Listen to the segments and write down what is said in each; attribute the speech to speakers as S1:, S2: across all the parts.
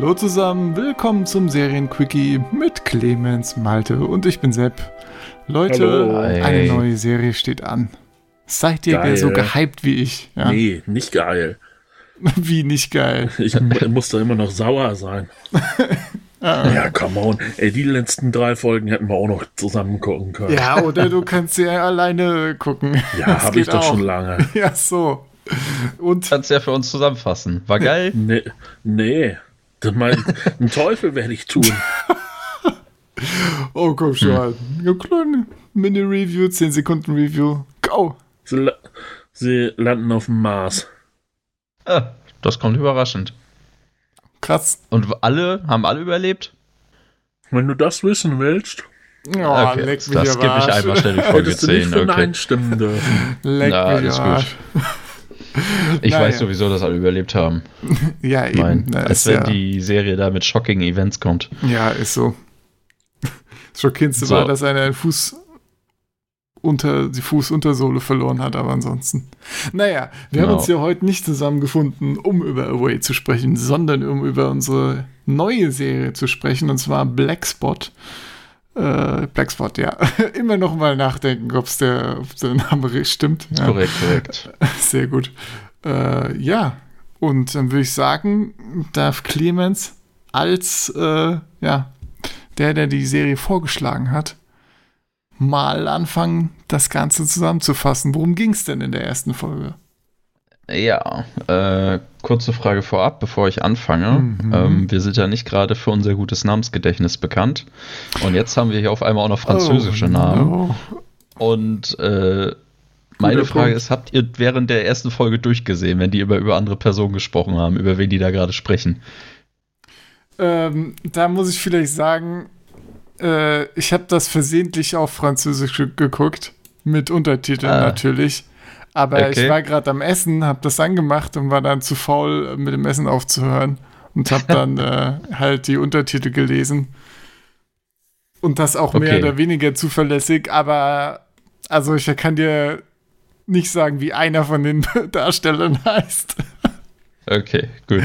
S1: Hallo zusammen, willkommen zum Serienquickie mit Clemens, Malte und ich bin Sepp. Leute,
S2: Hallo.
S1: eine neue Serie steht an. Seid ihr
S2: Geil.
S1: so gehypt wie ich? Ja?
S2: Nee, nicht geil.
S1: Wie nicht geil.
S2: Ich muss da immer noch sauer sein. ja, come on. Ey, die letzten drei Folgen hätten wir auch noch zusammen gucken können.
S1: Ja, oder du kannst sie ja alleine gucken.
S2: Ja, habe ich doch
S1: auch.
S2: schon lange.
S1: Ja, so. Und
S3: Kannst ja für uns zusammenfassen. War geil?
S2: Nee, nee. Das mein, einen Teufel werde ich tun.
S1: Oh, komm schon. Eine kleine Mini-Review, 10 Sekunden Review. Go!
S2: Sie, la- sie landen auf dem Mars.
S3: Ah, das kommt überraschend.
S1: Krass.
S3: Und alle, haben alle überlebt?
S2: Wenn du das wissen willst,
S1: Oh,
S3: Okay,
S1: leck mich
S3: das gebe ich einmal schnell in Folge
S2: hättest du nicht
S3: 10.
S2: für
S3: Okay.
S2: Nein stimmen dürfen.
S1: Leck
S3: Na,
S1: mich
S3: alles gut. Ich
S1: Naja.
S3: weiß sowieso, dass alle überlebt haben.
S1: Ja, eben.
S3: Mein,
S1: Na,
S3: als wenn
S1: ja,
S3: die Serie da mit shocking Events kommt.
S1: ja, ist so. Das Schockierendste
S3: So.
S1: war, dass einer den Fuß unter die Fußuntersohle verloren hat, aber ansonsten. Naja, wir haben
S3: Genau.
S1: uns ja heute nicht zusammengefunden, um über Away zu sprechen, sondern um über unsere neue Serie zu sprechen, und zwar Blackspot. Äh, Blackspot, ja. Immer noch mal nachdenken, ob's der, ob der Name stimmt. Ja.
S3: Korrekt, korrekt.
S1: Sehr gut. Äh, ja, und dann würde ich sagen, darf Clemens als äh, ja, der, der die Serie vorgeschlagen hat, mal anfangen, das Ganze zusammenzufassen. Worum ging es denn in der ersten Folge?
S3: Ja, äh, kurze Frage vorab, bevor ich anfange.
S1: Mhm.
S3: Ähm, wir sind ja nicht gerade für unser gutes Namensgedächtnis bekannt. Und jetzt haben wir hier auf einmal auch noch französische
S1: Oh,
S3: Namen.
S1: no.
S3: Und äh, meine Frage
S1: Punkt.
S3: ist, habt ihr während der ersten Folge durchgesehen, wenn die über, über andere Personen gesprochen haben, über wen die da gerade sprechen?
S1: Ähm, da muss ich vielleicht sagen, äh, ich habe das versehentlich auf Französisch ge- geguckt, mit Untertiteln
S3: Ah.
S1: natürlich. Aber
S3: Okay.
S1: ich war gerade am Essen, habe das angemacht und war dann zu faul, mit dem Essen aufzuhören und habe dann äh, halt die Untertitel gelesen. Und das auch mehr
S3: Okay.
S1: oder weniger zuverlässig, aber also ich kann dir nicht sagen, wie einer von den Darstellern heißt.
S3: Okay, gut.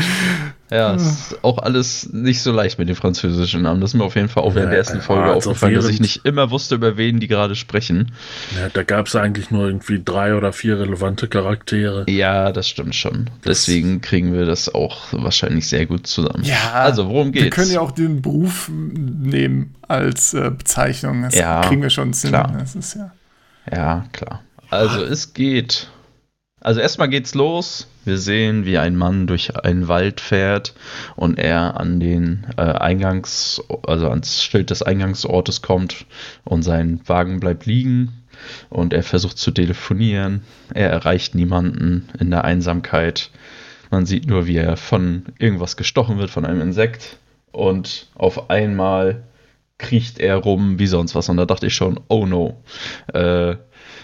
S3: Ja, ist auch alles nicht so leicht mit den französischen Namen. Das ist mir auf jeden Fall auch während der ersten
S2: Ja,
S3: Folge
S2: also
S3: aufgefallen, dass ich nicht immer wusste, über wen die gerade sprechen.
S2: Ja, da gab es eigentlich nur irgendwie drei oder vier relevante Charaktere.
S3: Ja, das stimmt schon. Deswegen kriegen wir das auch wahrscheinlich sehr gut zusammen.
S1: Ja,
S3: Also, worum geht's?
S1: Wir können ja auch den Beruf nehmen als äh, Bezeichnung. Das
S3: Ja,
S1: kriegen wir schon Sinn.
S3: klar.
S1: Das ist ja.
S3: Ja, klar. Also es geht. Also erstmal geht's los. Wir sehen, wie ein Mann durch einen Wald fährt und er an den äh, Eingangs, also ans Schild des Eingangsortes kommt und sein Wagen bleibt liegen und er versucht zu telefonieren. Er erreicht niemanden in der Einsamkeit. Man sieht nur, wie er von irgendwas gestochen wird, von einem Insekt und auf einmal kriecht er rum wie sonst was und da dachte ich schon, oh no. Äh,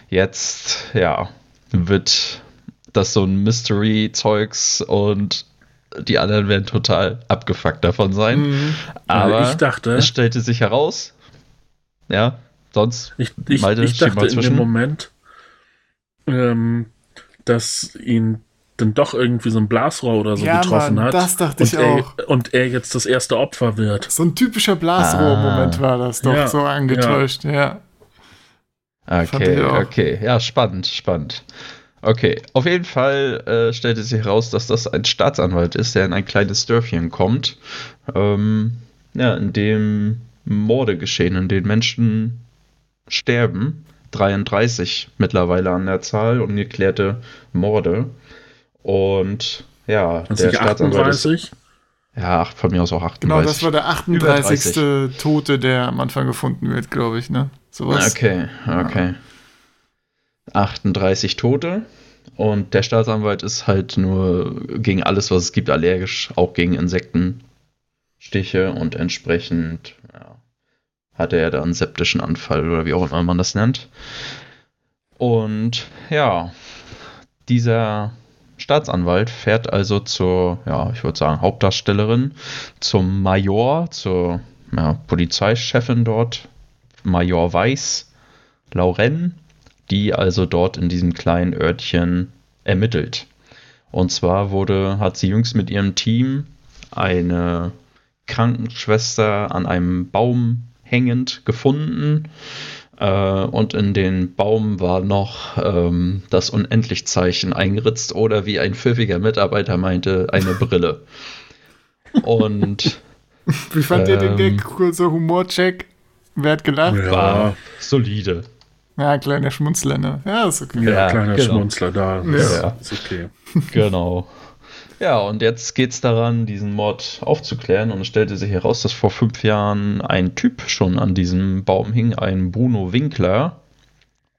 S3: jetzt, ja, wird das so ein Mystery-Zeugs und die anderen werden total abgefuckt davon sein.
S1: Mhm.
S3: Aber
S2: Also ich dachte,
S3: es stellte sich heraus, ja, sonst,
S2: ich, ich,
S3: Malte,
S2: ich dachte in
S3: zwischen.
S2: dem Moment, ähm, dass ihn dann doch irgendwie so ein Blasrohr oder so
S1: Ja,
S2: getroffen
S1: Mann,
S2: hat.
S1: das dachte ich
S2: und er,
S1: auch.
S2: Und er jetzt das erste Opfer wird.
S1: So ein typischer Blasrohr-Moment
S3: Ah.
S1: war das doch,
S2: Ja,
S1: so angetäuscht, ja. Fand
S3: Okay, okay. Ja, spannend, spannend. Okay, auf jeden Fall äh, stellte sich heraus, dass das ein Staatsanwalt ist, der in ein kleines Dörfchen kommt, ähm, ja, in dem Morde geschehen, in denen Menschen sterben. 33 mittlerweile an der Zahl, ungeklärte Morde. Und ja,
S2: Und
S3: der Staatsanwalt ist.
S2: 38.
S3: Ja, ach, von mir aus auch 38.
S1: Genau, das war der
S3: Über
S1: 38. Tote, der am Anfang gefunden wird, glaube ich, ne? Sowas.
S3: Okay, okay. 38 Tote. Und der Staatsanwalt ist halt nur gegen alles, was es gibt, allergisch, auch gegen Insektenstiche und entsprechend ja, hatte er da einen septischen Anfall oder wie auch immer man das nennt. Und ja, dieser Staatsanwalt fährt also zur, ja, ich würde sagen, Hauptdarstellerin, zum Major, zur ja, Polizeichefin dort, Major Weiß, Lauren, die also dort in diesem kleinen Örtchen ermittelt. Und zwar wurde, hat sie jüngst mit ihrem Team eine Krankenschwester an einem Baum hängend gefunden. Äh, und in den Baum war noch ähm, das Unendlichzeichen eingeritzt oder wie ein pfiffiger Mitarbeiter meinte, eine Brille. Und
S1: Wie fand ihr den
S3: Ähm.
S1: Gag? Kurzer Humorcheck. Wer hat gelacht?
S2: Ja,
S3: war solide.
S1: Ja, kleiner Schmunzler, ne? Ja, ist okay.
S2: ja,
S3: Ja,
S2: kleiner
S3: genau.
S2: Schmunzler da.
S1: Ja.
S2: Ist okay.
S3: Genau. Ja, und jetzt geht es daran, diesen Mord aufzuklären. Und es stellte sich heraus, dass vor fünf Jahren ein Typ schon an diesem Baum hing, ein Bruno Winkler.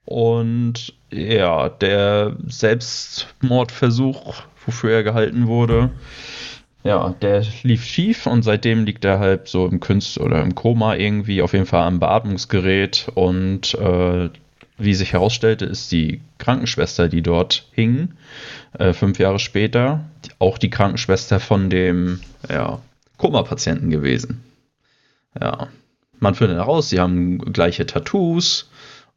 S3: Und ja, der Selbstmordversuch, wofür er gehalten wurde, ja, der lief schief und seitdem liegt er halt so im Künst oder im Koma irgendwie, auf jeden Fall am Beatmungsgerät. Und äh, wie sich herausstellte, ist die Krankenschwester, die dort hing, äh, fünf Jahre später, auch die Krankenschwester von dem ja, Koma-Patienten gewesen. Ja, man findet heraus, sie haben gleiche Tattoos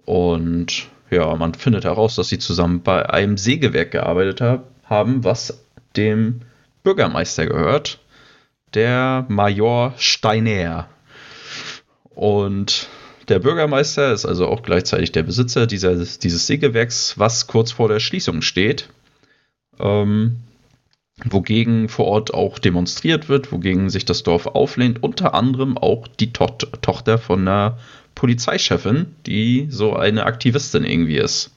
S3: und ja, man findet heraus, dass sie zusammen bei einem Sägewerk gearbeitet hab, haben, was dem Bürgermeister gehört, der Major Steiner. Und der Bürgermeister ist also auch gleichzeitig der Besitzer dieser, dieses Sägewerks, was kurz vor der Schließung steht. Ähm, wogegen vor Ort auch demonstriert wird, wogegen sich das Dorf auflehnt, unter anderem auch die to Tochter von einer Polizeichefin, die so eine Aktivistin irgendwie ist.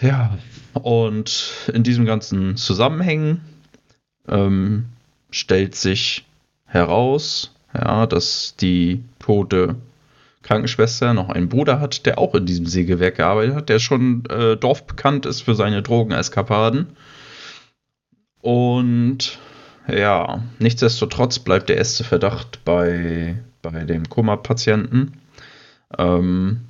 S3: Ja, und in diesem ganzen Zusammenhängen ähm, stellt sich heraus, ja, dass die tote Krankenschwester noch einen Bruder hat, der auch in diesem Sägewerk gearbeitet hat, der schon äh, dorfbekannt ist für seine Drogeneskapaden. Und ja, nichtsdestotrotz bleibt der erste Verdacht bei, bei dem Koma-Patienten. Ähm,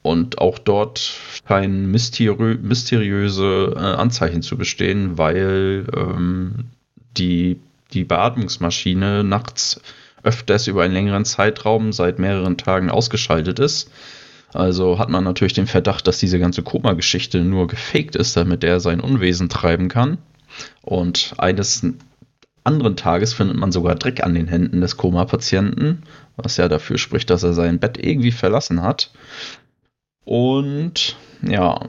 S3: und auch dort scheinen mysteriö mysteriöse äh, Anzeichen zu bestehen, weil ähm, die, die Beatmungsmaschine nachts öfters über einen längeren Zeitraum seit mehreren Tagen ausgeschaltet ist. Also hat man natürlich den Verdacht, dass diese ganze Koma-Geschichte nur gefaked ist, damit er sein Unwesen treiben kann. Und eines anderen Tages findet man sogar Dreck an den Händen des Koma-Patienten, was ja dafür spricht, dass er sein Bett irgendwie verlassen hat. Und ja,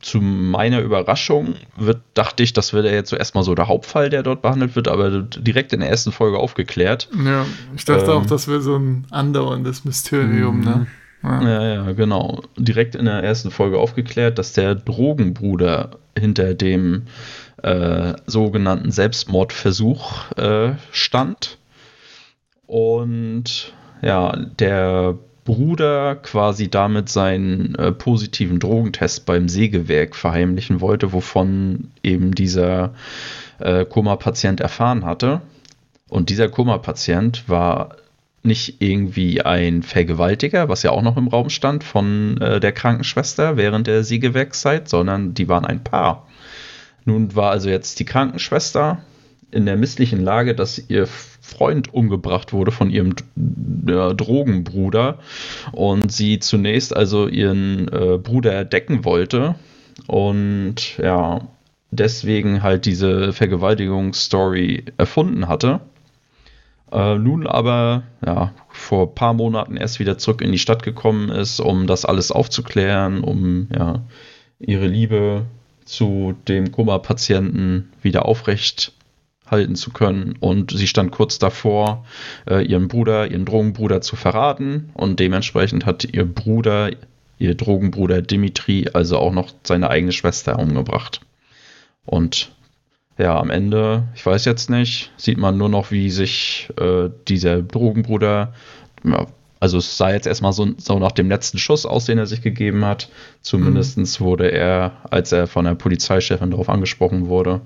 S3: zu meiner Überraschung wird, dachte ich, das wäre jetzt so erstmal so der Hauptfall, der dort behandelt wird, aber direkt in der ersten Folge aufgeklärt.
S1: Ja, ich dachte
S3: Ähm.
S1: auch, das wäre so ein andauerndes Mysterium, ne? Ja.
S3: Ja, ja, genau. Direkt in der ersten Folge aufgeklärt, dass der Drogenbruder hinter dem äh, sogenannten Selbstmordversuch äh, stand. Und ja, der Bruder quasi damit seinen äh, positiven Drogentest beim Sägewerk verheimlichen wollte, wovon eben dieser äh, Koma-Patient erfahren hatte. Und dieser Koma-Patient war nicht irgendwie ein Vergewaltiger, was ja auch noch im Raum stand von äh, der Krankenschwester während der Sägewerkszeit, sondern die waren ein Paar. Nun war also jetzt die Krankenschwester in der misslichen Lage, dass ihr Freund umgebracht wurde von ihrem äh, Drogenbruder und sie zunächst also ihren äh, Bruder erdecken wollte und ja, deswegen halt diese Vergewaltigungsstory erfunden hatte. Äh, nun aber ja, vor ein paar Monaten erst wieder zurück in die Stadt gekommen ist, um das alles aufzuklären, um ja, ihre Liebe zu dem Koma-Patienten wieder aufrecht halten zu können. Und sie stand kurz davor, äh, ihren Bruder, ihren Drogenbruder zu verraten. Und dementsprechend hat ihr Bruder, ihr Drogenbruder Dimitri, also auch noch seine eigene Schwester umgebracht. Und ja, am Ende, ich weiß jetzt nicht, sieht man nur noch, wie sich äh, dieser Drogenbruder, ja, also es sah jetzt erstmal so, so nach dem letzten Schuss aus, den er sich gegeben hat. Zumindest wurde er, als er von der Polizeichefin darauf angesprochen wurde,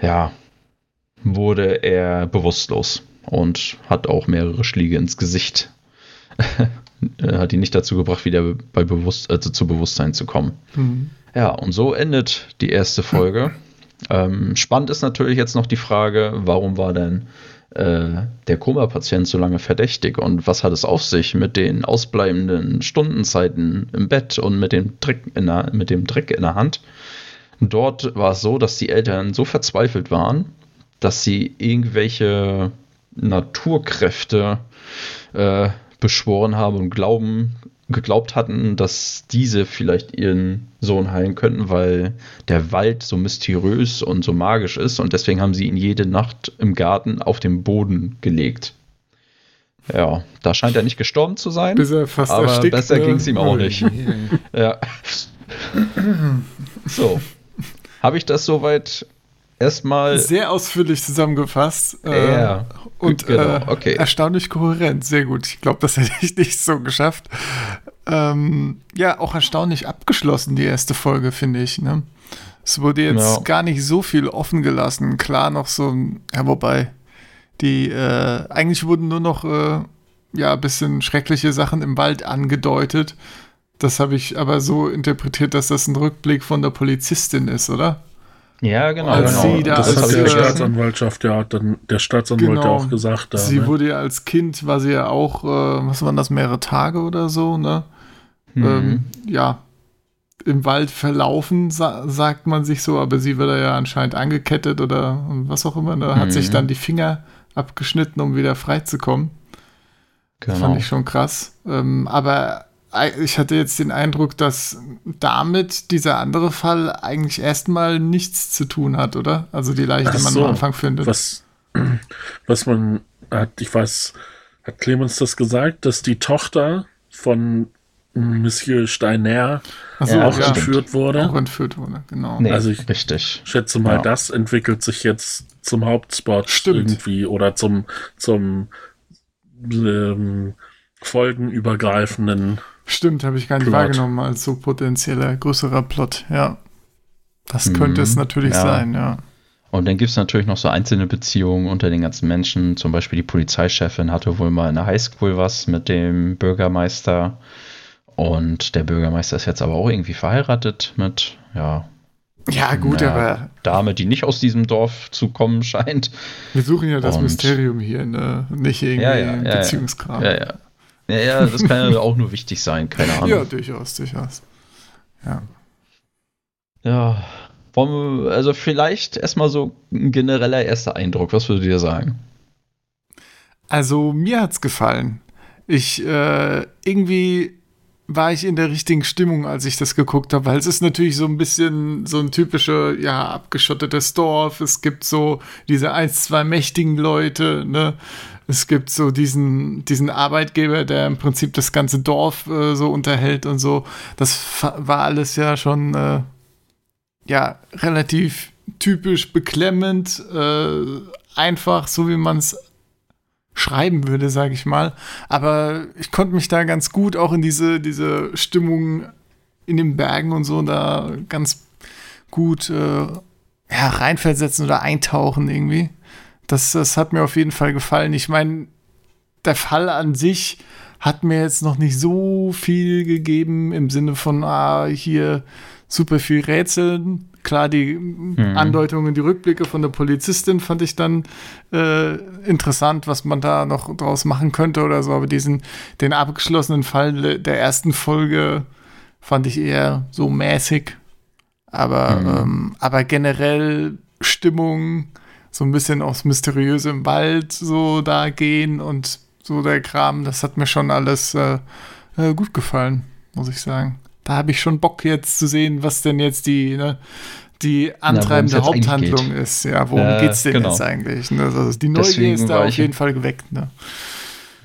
S3: ja, wurde er bewusstlos und hat auch mehrere Schläge ins Gesicht. hat ihn nicht dazu gebracht, wieder bei Bewusst also zu Bewusstsein zu kommen.
S1: Mhm.
S3: Ja, und so endet die erste Folge. Ähm, spannend ist natürlich jetzt noch die Frage, warum war denn äh, der Koma-Patient so lange verdächtig und was hat es auf sich mit den ausbleibenden Stundenzeiten im Bett und mit dem Dreck in der, mit dem Dreck in der Hand? Dort war es so, dass die Eltern so verzweifelt waren, dass sie irgendwelche Naturkräfte äh, beschworen haben und glauben, geglaubt hatten, dass diese vielleicht ihren Sohn heilen könnten, weil der Wald so mysteriös und so magisch ist und deswegen haben sie ihn jede Nacht im Garten auf den Boden gelegt. Ja, da scheint er nicht gestorben zu sein.
S1: Bis er fast
S3: aber
S1: erstickt,
S3: besser
S1: ne?
S3: ging es ihm auch nicht. Ja. so. Habe ich das soweit erstmal.
S1: Sehr ausführlich zusammengefasst. äh,
S3: Ja,
S1: und
S3: genau,
S1: äh,
S3: okay.
S1: erstaunlich kohärent. Sehr gut. Ich glaube, das hätte ich nicht so geschafft. Ähm, ja, auch erstaunlich abgeschlossen, die erste Folge, finde ich. Ne? Es wurde jetzt
S3: Ja.
S1: gar nicht so viel offen gelassen. Klar, noch so ein, ja, wobei, die, äh, eigentlich wurden nur noch, äh, ja, ein bisschen schreckliche Sachen im Wald angedeutet. Das habe ich aber so interpretiert, dass das ein Rückblick von der Polizistin ist, oder?
S3: Ja, genau.
S1: Als
S3: genau.
S1: sie da
S2: das
S1: als
S2: hat
S1: äh,
S2: Staatsanwaltschaft ja dann der Staatsanwalt ja
S1: Genau.
S2: auch gesagt. Da,
S1: sie
S2: ne?
S1: wurde ja als Kind, war sie ja auch, äh, was waren das, mehrere Tage oder so, ne?
S3: Mhm.
S1: Ähm, ja, im Wald verlaufen, sa sagt man sich so, aber sie wurde ja anscheinend angekettet oder was auch immer. Da hat
S3: Mhm.
S1: sich dann die Finger abgeschnitten, um wieder freizukommen.
S3: genau.
S1: Fand ich schon krass. Ähm, aber ich hatte jetzt den Eindruck, dass damit dieser andere Fall eigentlich erstmal nichts zu tun hat, oder? Also die Leiche, die
S2: Ach
S1: man
S2: so.
S1: am Anfang findet.
S2: was, was man hat, ich weiß, hat Clemens das gesagt, dass die Tochter von Monsieur Steiner
S1: so,
S2: auch
S1: ja,
S2: entführt wurde.
S1: auch entführt wurde, genau.
S3: Nee,
S2: Also ich-
S3: richtig.
S2: schätze mal,
S3: Ja.
S2: das entwickelt sich jetzt zum Hauptspot
S1: Stimmt.
S2: irgendwie oder zum, zum ähm, folgenübergreifenden.
S1: Stimmt, habe ich gar nicht
S2: Plot.
S1: wahrgenommen als so potenzieller größerer Plot, ja. Das könnte
S3: Mhm,
S1: es natürlich
S3: ja.
S1: sein, ja.
S3: Und dann gibt es natürlich noch so einzelne Beziehungen unter den ganzen Menschen. Zum Beispiel die Polizeichefin hatte wohl mal in der Highschool was mit dem Bürgermeister. Und der Bürgermeister ist jetzt aber auch irgendwie verheiratet mit, ja,
S1: Ja, gut,
S3: einer
S1: aber
S3: Dame, die nicht aus diesem Dorf zu kommen scheint.
S1: wir suchen ja das
S3: Und-
S1: Mysterium hier, ne? Nicht irgendwie
S3: ja, ja, ja.
S1: Beziehungskram.
S3: Ja, ja. Ja, ja, das kann ja auch nur wichtig sein, keine Ahnung.
S1: Ja, durchaus, durchaus. Ja.
S3: Ja, wir, also vielleicht erstmal so ein genereller erster Eindruck. Was würdet ihr sagen?
S1: Also mir hat's gefallen. Ich äh, irgendwie war ich in der richtigen Stimmung, als ich das geguckt habe, weil es ist natürlich so ein bisschen so ein typischer, ja, abgeschottetes Dorf. Es gibt so diese ein, zwei mächtigen Leute, ne? Es gibt so diesen, diesen Arbeitgeber, der im Prinzip das ganze Dorf äh, so unterhält und so. Das war alles ja schon, äh, ja, relativ typisch beklemmend, äh, einfach, so wie man es schreiben würde, sage ich mal. Aber ich konnte mich da ganz gut auch in diese, diese Stimmung in den Bergen und so da ganz gut äh, ja, reinversetzen oder eintauchen irgendwie. Das, das hat mir auf jeden Fall gefallen. Ich meine, der Fall an sich hat mir jetzt noch nicht so viel gegeben im Sinne von, ah, hier super viel Rätseln. Klar, die Andeutungen, die Rückblicke von der Polizistin fand ich dann äh, interessant, was man da noch draus machen könnte oder so. Aber diesen, den abgeschlossenen Fall der ersten Folge fand ich eher so mäßig. Aber, ähm, aber generell Stimmung, so ein bisschen aufs Mysteriöse im Wald so da gehen und so der Kram, das hat mir schon alles äh, äh, gut gefallen, muss ich sagen. Da habe ich schon Bock jetzt zu sehen, was denn jetzt die, ne, die antreibende
S3: eigentlich
S1: Haupthandlung ist. Ja, worum
S3: Ja,
S1: geht's denn
S3: genau.
S1: jetzt eigentlich? Ne? Also die Neugier
S3: Deswegen
S1: ist da auf jeden Fall geweckt. Ne?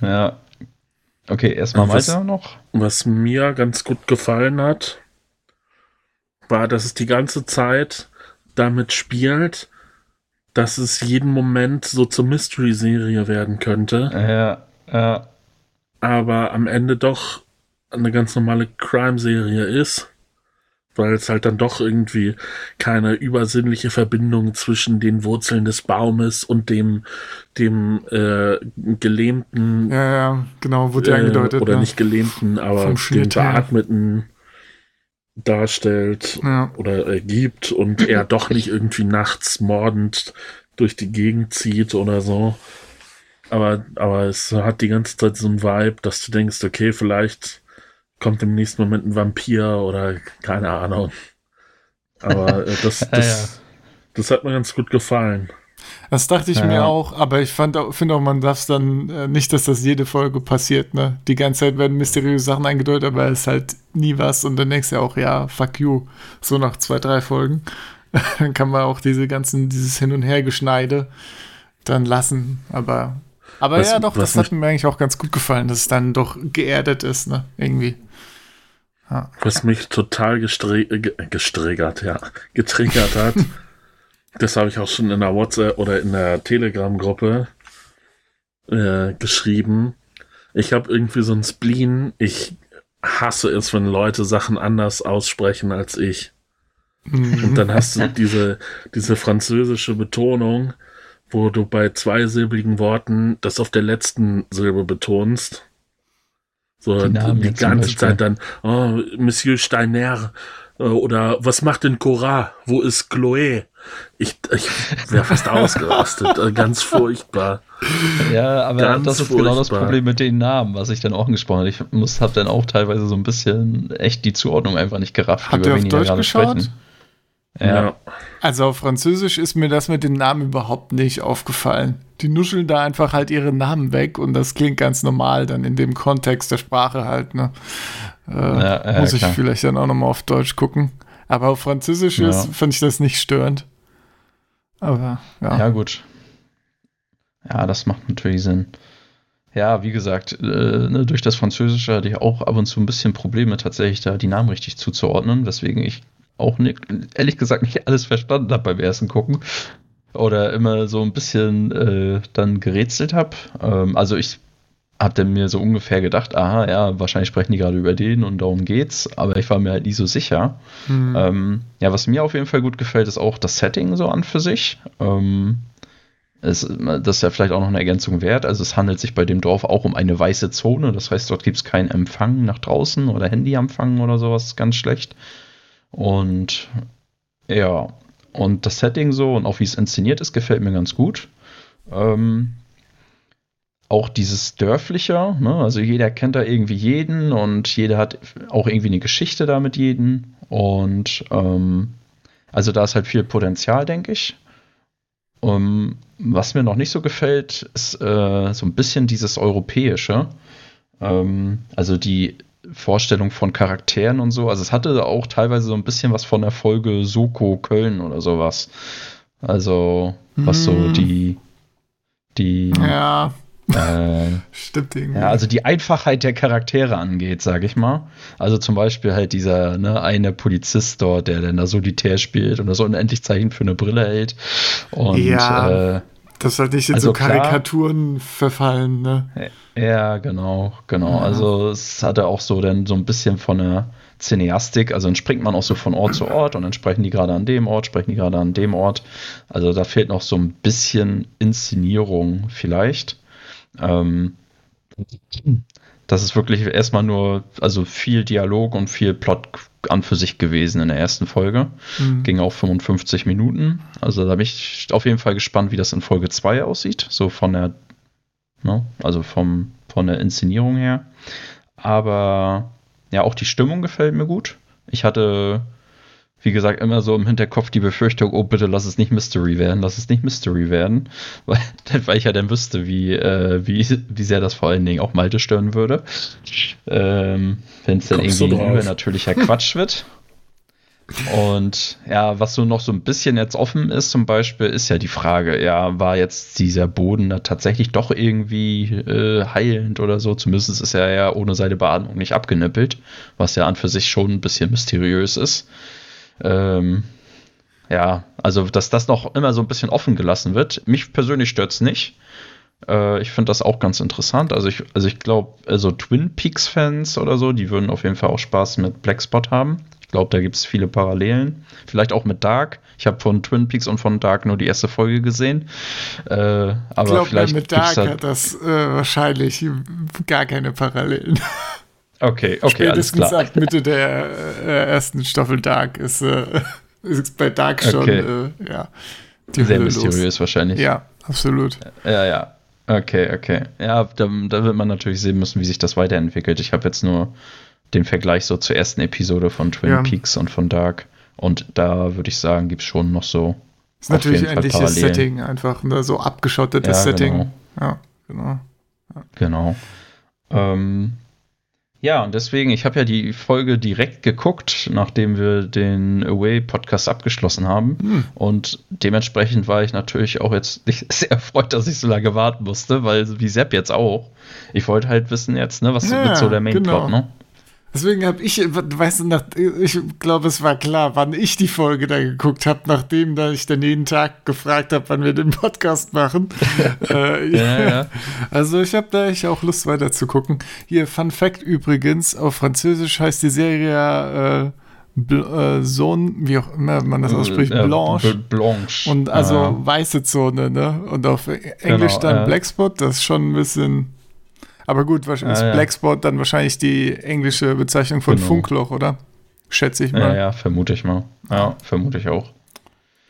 S3: Ja. Okay, erstmal
S2: Was-
S3: weiter noch.
S2: Was mir ganz gut gefallen hat, war, dass es die ganze Zeit damit spielt, dass es jeden Moment so zur Mystery-Serie werden könnte,
S3: Ja, ja.
S2: aber am Ende doch eine ganz normale Crime-Serie ist, weil es halt dann doch irgendwie keine übersinnliche Verbindung zwischen den Wurzeln des Baumes und dem, dem äh, gelähmten
S1: Ja, ja, genau, wurde ja
S2: äh,
S1: angedeutet.
S2: oder
S1: ne?
S2: nicht gelähmten, aber
S1: her.
S2: Beatmeten darstellt
S1: Ja.
S2: oder ergibt und er doch nicht irgendwie nachts mordend durch die Gegend zieht oder so. Aber, aber es hat die ganze Zeit so einen Vibe, dass du denkst, okay, vielleicht kommt im nächsten Moment ein Vampir oder keine Ahnung. Aber äh, das, das, das hat mir ganz gut gefallen.
S1: Das dachte ich
S3: Ja.
S1: mir auch, aber ich finde auch, man darf es dann äh, nicht, dass das jede Folge passiert, ne? Die ganze Zeit werden mysteriöse Sachen eingedeutet, aber es ist halt nie was und dann denkst du ja auch, ja, fuck you. So nach zwei, drei Folgen. dann kann man auch diese ganzen, dieses Hin- und Hergeschneide dann lassen. Aber, aber
S2: Was-
S1: ja, doch, das hat mir eigentlich auch ganz gut gefallen, dass es dann doch geerdet ist, ne? Irgendwie.
S2: Was mich total gestriggert, ja, getriggert hat, das habe ich auch schon in der WhatsApp oder in der Telegram-Gruppe äh, geschrieben. Ich habe irgendwie so ein Spleen. Ich hasse es, wenn Leute Sachen anders aussprechen als ich.
S1: Mhm.
S2: Und dann hast du diese, diese französische Betonung, wo du bei zweisilbigen Worten das auf der letzten Silbe betonst. So
S3: Die
S2: die, ganze. Zeit dann, oh, Monsieur Steiner oder was macht denn Cora? Wo ist Chloé? Ich, ich wäre fast ausgerastet, äh, ganz furchtbar.
S3: Ja, aber
S2: Ganz
S3: das ist genau das
S2: furchtbar.
S3: Problem mit den Namen, was ich dann auch angesprochen habe. Ich muss, habe dann auch teilweise so ein bisschen echt die Zuordnung einfach nicht gerafft,
S1: Habt ihr auf Deutsch geschaut?
S3: Ja.
S1: Also auf Französisch ist mir das mit den Namen überhaupt nicht aufgefallen. Die nuscheln da einfach halt ihre Namen weg und das klingt ganz normal dann in dem Kontext der Sprache halt, ne? Äh,
S3: Ja, ja,
S1: muss ich
S3: klar.
S1: vielleicht dann auch nochmal auf Deutsch gucken. Aber auf Französisch
S3: Ja.
S1: fand ich das nicht störend. Aber ja.
S3: Ja, gut. Ja, das macht natürlich Sinn. Ja, wie gesagt, äh, ne, durch das Französische hatte ich auch ab und zu ein bisschen Probleme, tatsächlich da die Namen richtig zuzuordnen, weswegen ich auch nicht, ehrlich gesagt nicht alles verstanden habe beim ersten Gucken. Oder immer so ein bisschen äh, dann gerätselt habe. Ähm, also ich habe dann mir so ungefähr gedacht, aha, ja, wahrscheinlich sprechen die gerade über den und darum geht's, aber ich war mir halt nie so sicher.
S1: Hm.
S3: Ähm, ja, was mir auf jeden Fall gut gefällt, ist auch das Setting so an für sich. Ähm, es, das ist ja vielleicht auch noch eine Ergänzung wert. Also es handelt sich bei dem Dorf auch um eine weiße Zone. Das heißt, dort gibt es keinen Empfang nach draußen oder Handyempfang oder sowas. Ganz schlecht. Und ja, und das Setting so und auch wie es inszeniert ist, gefällt mir ganz gut. Ähm, auch dieses Dörfliche, ne? also jeder kennt da irgendwie jeden und jeder hat auch irgendwie eine Geschichte da mit jedem. Und ähm, also da ist halt viel Potenzial, denke ich. Um, was mir noch nicht so gefällt, ist äh, so ein bisschen dieses Europäische. Ähm, also die Vorstellung von Charakteren und so. Also es hatte auch teilweise so ein bisschen was von der Folge Soko Köln oder sowas. Also was so
S1: Hm.
S3: die die
S1: ja,
S3: äh,
S1: stimmt irgendwie.
S3: ja, also die Einfachheit der Charaktere angeht, sage ich mal. Also zum Beispiel halt dieser ne, eine Polizist dort, der dann da solitär spielt und das unendlich Zeichen für eine Brille hält. Und
S1: Ja.
S3: äh,
S1: das soll nicht in
S3: also
S1: so
S3: klar-
S1: Karikaturen verfallen, ne?
S3: ja, genau, genau.
S1: Ja.
S3: Also es hatte auch so dann so ein bisschen von der Cineastik, also dann springt man auch so von Ort zu Ort und dann sprechen die gerade an dem Ort, sprechen die gerade an dem Ort. Also da fehlt noch so ein bisschen Inszenierung vielleicht. Ähm, das ist wirklich erstmal nur, also viel Dialog und viel Plot an für sich gewesen in der ersten Folge.
S1: Hm.
S3: Ging auch 55 Minuten. Also da bin ich auf jeden Fall gespannt, wie das in Folge 2 aussieht. So von der, ne, also vom, von der Inszenierung her. Aber ja, auch die Stimmung gefällt mir gut. Ich hatte, wie gesagt, immer so im Hinterkopf die Befürchtung, oh bitte lass es nicht Mystery werden, lass es nicht Mystery werden, weil, weil ich ja dann wüsste, wie, äh, wie, wie sehr das vor allen Dingen auch Malte stören würde. Ähm, Wenn es dann
S2: Kommst
S3: irgendwie übernatürlicher Quatsch wird. Und ja, was so noch so ein bisschen jetzt offen ist, zum Beispiel, ist ja die Frage, ja, war jetzt dieser Boden da tatsächlich doch irgendwie äh, heilend oder so? Zumindest ist er ja ohne seine Beatmung nicht abgenippelt, was ja an für sich schon ein bisschen mysteriös ist. Ähm, ja, also dass das noch immer so ein bisschen offen gelassen wird. Mich persönlich stört es nicht. Äh, ich finde das auch ganz interessant. Also ich, also ich glaube, also Twin Peaks-Fans oder so, die würden auf jeden Fall auch Spaß mit Black Spot haben. Ich glaube, da gibt es viele Parallelen. Vielleicht auch mit Dark. Ich habe von Twin Peaks und von Dark nur die erste Folge gesehen. Äh, aber
S1: Ich glaube,
S3: vielleicht
S1: mit Dark
S3: da,
S1: hat das äh, wahrscheinlich gar keine Parallelen.
S3: Okay, okay, alles
S1: Spätestens
S3: klar.
S1: ab Mitte der äh, ersten Staffel Dark ist, äh, ist bei Dark schon
S3: Okay.
S1: äh, ja, die
S3: Sehr
S1: Hölle
S3: mysteriös
S1: los.
S3: wahrscheinlich.
S1: Ja, absolut.
S3: Ja, ja. Okay, okay. Ja, da, da wird man natürlich sehen müssen, wie sich das weiterentwickelt. Ich habe jetzt nur den Vergleich so zur ersten Episode von Twin
S1: Ja.
S3: Peaks und von Dark. Und da würde ich sagen, gibt es schon noch so
S1: Ist natürlich ähnliches Setting, einfach ne, so abgeschottetes ja, Setting.
S3: Genau.
S1: Ja, genau.
S3: Ja. Genau. Ähm, ja, und deswegen, ich habe ja die Folge direkt geguckt, nachdem wir den Away-Podcast abgeschlossen haben. Hm. Und dementsprechend war ich natürlich auch jetzt nicht sehr erfreut, dass ich so lange warten musste, weil wie Sepp jetzt auch. Ich wollte halt wissen jetzt, ne, was ja, wird so der Main-Plot, genau. ne?
S1: Deswegen habe ich, weißt du, nach, ich glaube, es war klar, wann ich die Folge da geguckt habe, nachdem da ich dann jeden Tag gefragt habe, wann wir den Podcast machen. äh, ja, ja. Also ich habe da echt auch Lust weiter zu gucken. Hier, Fun Fact übrigens, auf Französisch heißt die Serie äh, äh, Zone, wie auch immer man das ausspricht, äh, Blanche.
S3: Blanche.
S1: Und also ja. weiße Zone, ne? Und auf Englisch genau, dann Blackspot, das ist schon ein bisschen aber gut, wahrscheinlich ah, ist Blackspot dann wahrscheinlich die englische Bezeichnung von genau. Funkloch, oder? Schätze ich mal.
S3: Ja, ja, vermute ich mal. Ja, vermute ich auch.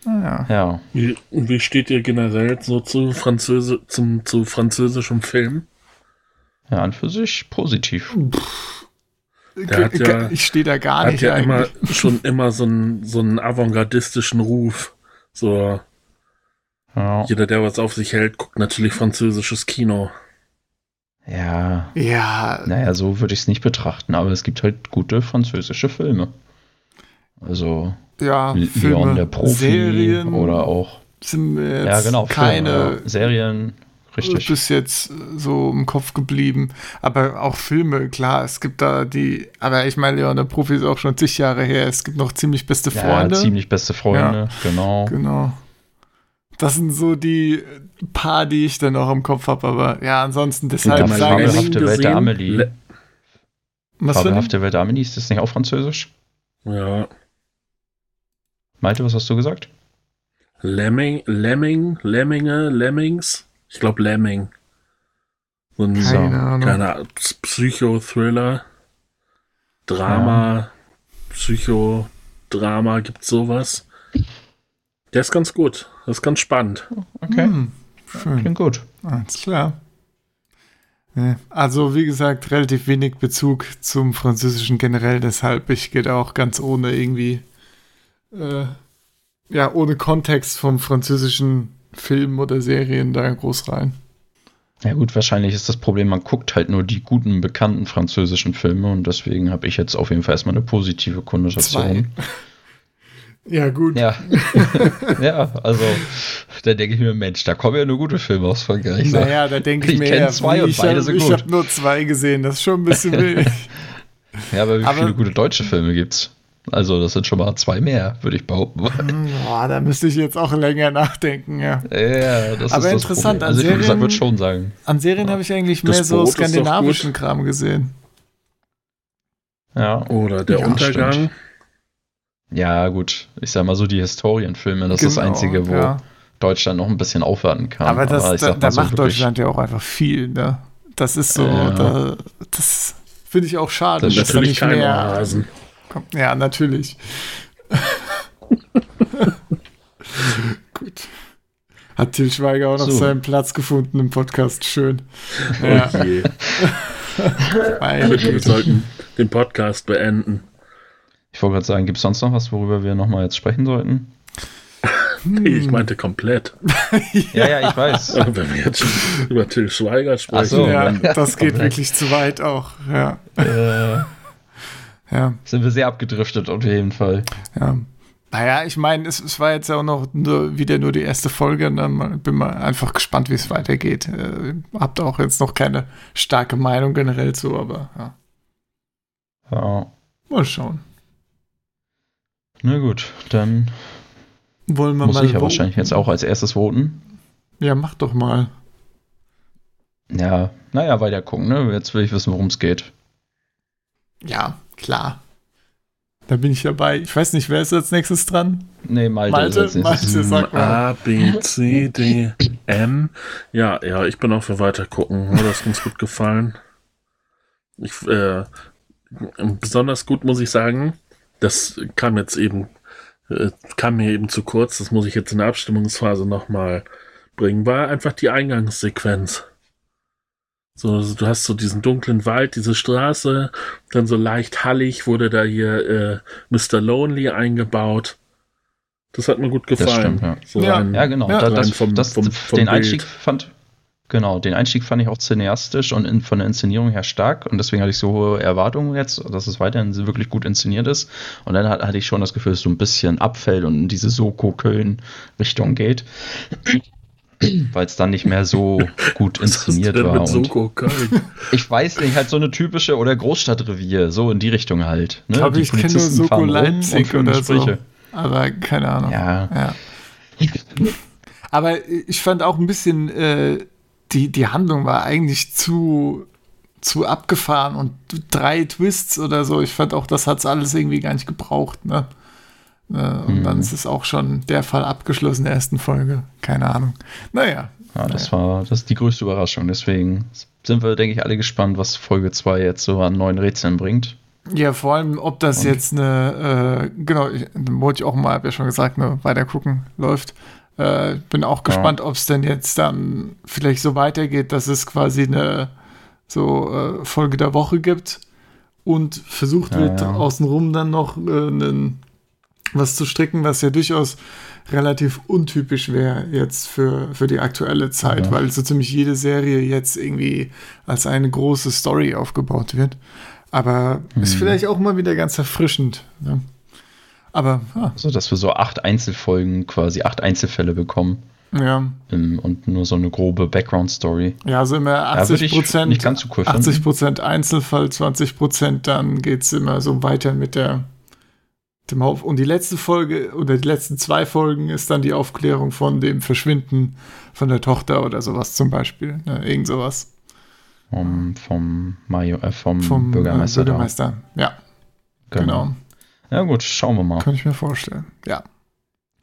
S1: Ah, ja.
S2: ja. Wie, wie steht ihr generell so zu, Französi zum, zu französischem Film?
S3: Ja, an für sich positiv.
S2: Der hat ja,
S1: ich stehe da gar
S2: hat
S1: nicht.
S2: Hat ja immer, schon immer so einen, so einen avantgardistischen Ruf. So. Ja. Jeder, der was auf sich hält, guckt natürlich französisches Kino.
S3: Ja.
S1: Ja.
S3: Naja, so würde ich es nicht betrachten, aber es gibt halt gute französische Filme. Also
S1: ja,
S3: Leon Filme, der Profi
S1: Serien
S3: oder auch.
S1: Sind mir jetzt
S3: ja, genau,
S1: keine
S3: Filme, Serien, richtig.
S1: Bis jetzt so im Kopf geblieben. Aber auch Filme, klar, es gibt da die, aber ich meine, Leon der Profi ist auch schon zig Jahre her. Es gibt noch ziemlich beste Freunde.
S3: Ja, ziemlich beste Freunde, ja, genau.
S1: Genau. Das sind so die paar, die ich dann noch im Kopf habe, aber ja, ansonsten deshalb
S3: sage ich. Fabelhafte Welt der Amelie. Le
S1: was
S3: Fabelhafte Welt der Amelie, ist das nicht auch französisch?
S2: Ja.
S3: Malte, was hast du gesagt?
S2: Lemming, Lemming, Lemminge, Lemmings? Ich glaube Lemming. So ein
S1: keine Ahnung.
S2: Keine Psychothriller, Drama, ja. Psychodrama, gibt sowas. Der ist ganz gut. Das ist ganz spannend.
S3: Okay. Hm,
S1: schön. Klingt gut. Alles klar. Also, wie gesagt, relativ wenig Bezug zum Französischen generell, deshalb ich gehe auch ganz ohne irgendwie, äh, ja, ohne Kontext vom französischen Film oder Serien da groß rein.
S3: Ja gut, wahrscheinlich ist das Problem, man guckt halt nur die guten, bekannten französischen Filme und deswegen habe ich jetzt auf jeden Fall erstmal eine positive Konnotation.
S1: Ja, gut.
S3: Ja. ja, also da denke ich mir, Mensch, da kommen ja nur gute Filme aus Frankreich.
S1: Naja, da denke ich, ich mir,
S3: ja, zwei und beide hab, sind
S1: ich
S3: gut.
S1: Ich habe nur zwei gesehen, das ist schon ein bisschen wild.
S3: ja, aber wie aber, viele gute deutsche Filme gibt's? Also, das sind schon mal zwei mehr, würde ich behaupten.
S1: Boah, da müsste ich jetzt auch länger nachdenken, ja.
S3: Ja, das
S1: aber
S3: ist
S1: interessant.
S3: Das also,
S1: ich Serien,
S3: würde schon sagen.
S1: An Serien ja. habe ich eigentlich mehr so skandinavischen Kram gesehen.
S3: Ja.
S2: Oder Der
S3: ja,
S2: Untergang.
S3: Stimmt. Ja, gut. Ich sag mal so, die Historienfilme, das genau, ist das genau, Einzige, wo ja. Deutschland noch ein bisschen aufwarten kann.
S1: Aber, das, Aber da, da so macht Deutschland ja auch einfach viel, ne? Das ist so, ja. da, das finde ich auch schade.
S2: Das ist natürlich kein Rasen.
S1: Ja, natürlich. Gut. Hat Til Schweiger auch noch so. seinen Platz gefunden im Podcast. Schön.
S2: Oh ja. je. Wir sollten den Podcast beenden.
S3: Ich wollte gerade sagen, gibt es sonst noch was, worüber wir nochmal jetzt sprechen sollten?
S2: Nee, ich meinte komplett.
S3: ja, ja, ich weiß.
S2: Wenn wir jetzt über Till Schweiger sprechen.
S1: So, ja, das geht wirklich zu weit auch. Ja.
S3: Äh, ja. Sind wir sehr abgedriftet auf jeden Fall.
S1: Ja. Naja, ich meine, es, es, war jetzt ja auch noch nur, wieder nur die erste Folge. Und dann bin mal einfach gespannt, wie es weitergeht. Äh, habt auch jetzt noch keine starke Meinung generell zu, aber ja.
S3: Ja.
S1: Mal schauen.
S3: Na gut, dann
S1: wollen wir
S3: muss
S1: mal
S3: ich ja wahrscheinlich jetzt auch als erstes voten.
S1: Ja, mach doch mal.
S3: Ja, naja, weiter gucken, ne? Jetzt will ich wissen, worum es geht.
S1: Ja, klar. Da bin ich dabei. Ich weiß nicht, wer ist als nächstes dran?
S3: Nee, Malte,
S1: Malte,
S3: ist
S1: Malte sag mal.
S2: A, B, C, D, M. Ja, ja, ich bin auch für weiter gucken. Mir hat das ganz gut gefallen. Ich, äh, besonders gut muss ich sagen, das kam jetzt eben, äh, kam mir eben zu kurz, das muss ich jetzt in der Abstimmungsphase nochmal bringen, war einfach die Eingangssequenz. So, also du hast so diesen dunklen Wald, diese Straße, dann so leicht hallig wurde da hier äh, Mr. Lonely eingebaut. Das hat mir gut gefallen.
S3: stimmt, ja.
S2: So
S1: Ja.
S2: rein-
S3: Ja, genau.
S1: Ja,
S3: das,
S2: vom-
S3: das,
S2: vom- vom
S3: den
S2: Bild.
S3: Einstieg fand, genau, den Einstieg fand ich auch cineastisch und in, von der Inszenierung her stark und deswegen hatte ich so hohe Erwartungen jetzt, dass es weiterhin wirklich gut inszeniert ist. Und dann hat, hatte ich schon das Gefühl, dass es so ein bisschen abfällt und in diese Soko-Köln-Richtung geht. Weil es dann nicht mehr so gut
S2: Was
S3: inszeniert
S2: denn
S3: war.
S2: mit Soko Köln?
S3: ich weiß nicht, halt so eine typische oder Großstadtrevier, so in die Richtung halt. Ne?
S1: Ich glaube,
S3: Die
S1: ich kenne nur Soko Leipzig oder so. Aber keine Ahnung.
S3: Ja.
S1: ja. Aber ich fand auch ein bisschen, äh, die, die Handlung war eigentlich zu, zu abgefahren und drei Twists oder so. Ich fand auch, das hat es alles irgendwie gar nicht gebraucht. Ne? Äh, und
S3: Mhm.
S1: dann ist es auch schon der Fall abgeschlossen in der ersten Folge. Keine Ahnung. Naja.
S3: Ja, das war das ist die größte Überraschung. Deswegen sind wir, denke ich, alle gespannt, was Folge 2 jetzt so an neuen Rätseln bringt.
S1: Ja, vor allem, ob das
S3: Und-
S1: jetzt eine, äh, genau, ich, wollte ich auch mal, hab ja schon gesagt, ne, weiter gucken läuft. Äh, bin auch gespannt, ob es denn jetzt dann vielleicht so weitergeht, dass es quasi eine so äh, Folge der Woche gibt und versucht
S3: Ja,
S1: wird,
S3: ja.
S1: außenrum dann noch äh, einen, was zu stricken, was ja durchaus relativ untypisch wäre jetzt für, für die aktuelle Zeit,
S3: Ja.
S1: weil so ziemlich jede Serie jetzt irgendwie als eine große Story aufgebaut wird. Aber ist
S3: Mhm.
S1: vielleicht auch mal wieder ganz erfrischend. Ne? Aber ah,
S3: So, dass wir so acht Einzelfolgen, quasi acht Einzelfälle bekommen
S1: ja,
S3: ähm, und nur so eine grobe Background-Story.
S1: ja, also immer
S3: Ja, würde
S1: 80
S3: ich
S1: Prozent,
S3: nicht ganz so cool
S1: 80
S3: finden.
S1: Prozent Einzelfall, 20 Prozent, dann geht es immer so weiter mit der dem Haupt und die letzte Folge oder die letzten zwei Folgen ist dann die Aufklärung von dem Verschwinden von der Tochter oder sowas zum Beispiel. Ne? Irgend sowas
S3: Vom, vom, Major, äh, vom,
S1: vom
S3: Bürgermeister.
S1: Äh, Bürgermeister. Ja,
S3: Da.
S1: genau.
S3: Ja, gut, schauen wir mal.
S1: Kann ich mir vorstellen. Ja.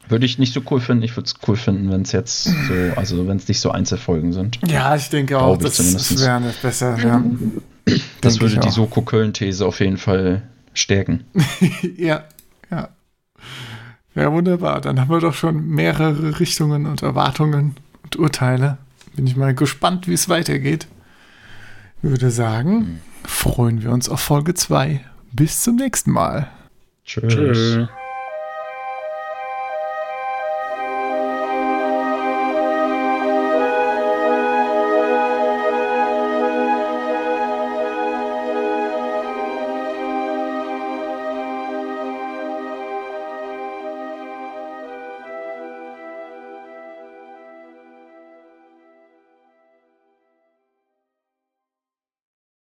S3: Würde ich nicht so cool finden. Ich würde es cool finden, wenn es jetzt so, also wenn es nicht so Einzelfolgen sind.
S1: Ja, ich denke auch, das, das wäre nicht besser. Ja.
S3: Das
S1: Denke
S3: würde die. Soko-Köln-These auf jeden Fall stärken.
S1: ja, ja. Ja, wunderbar. Dann haben wir doch schon mehrere Richtungen und Erwartungen und Urteile. Bin ich mal gespannt, wie es weitergeht. Würde sagen, freuen wir uns auf Folge 2. Bis zum nächsten Mal.
S3: Tschüss.
S2: Tschö.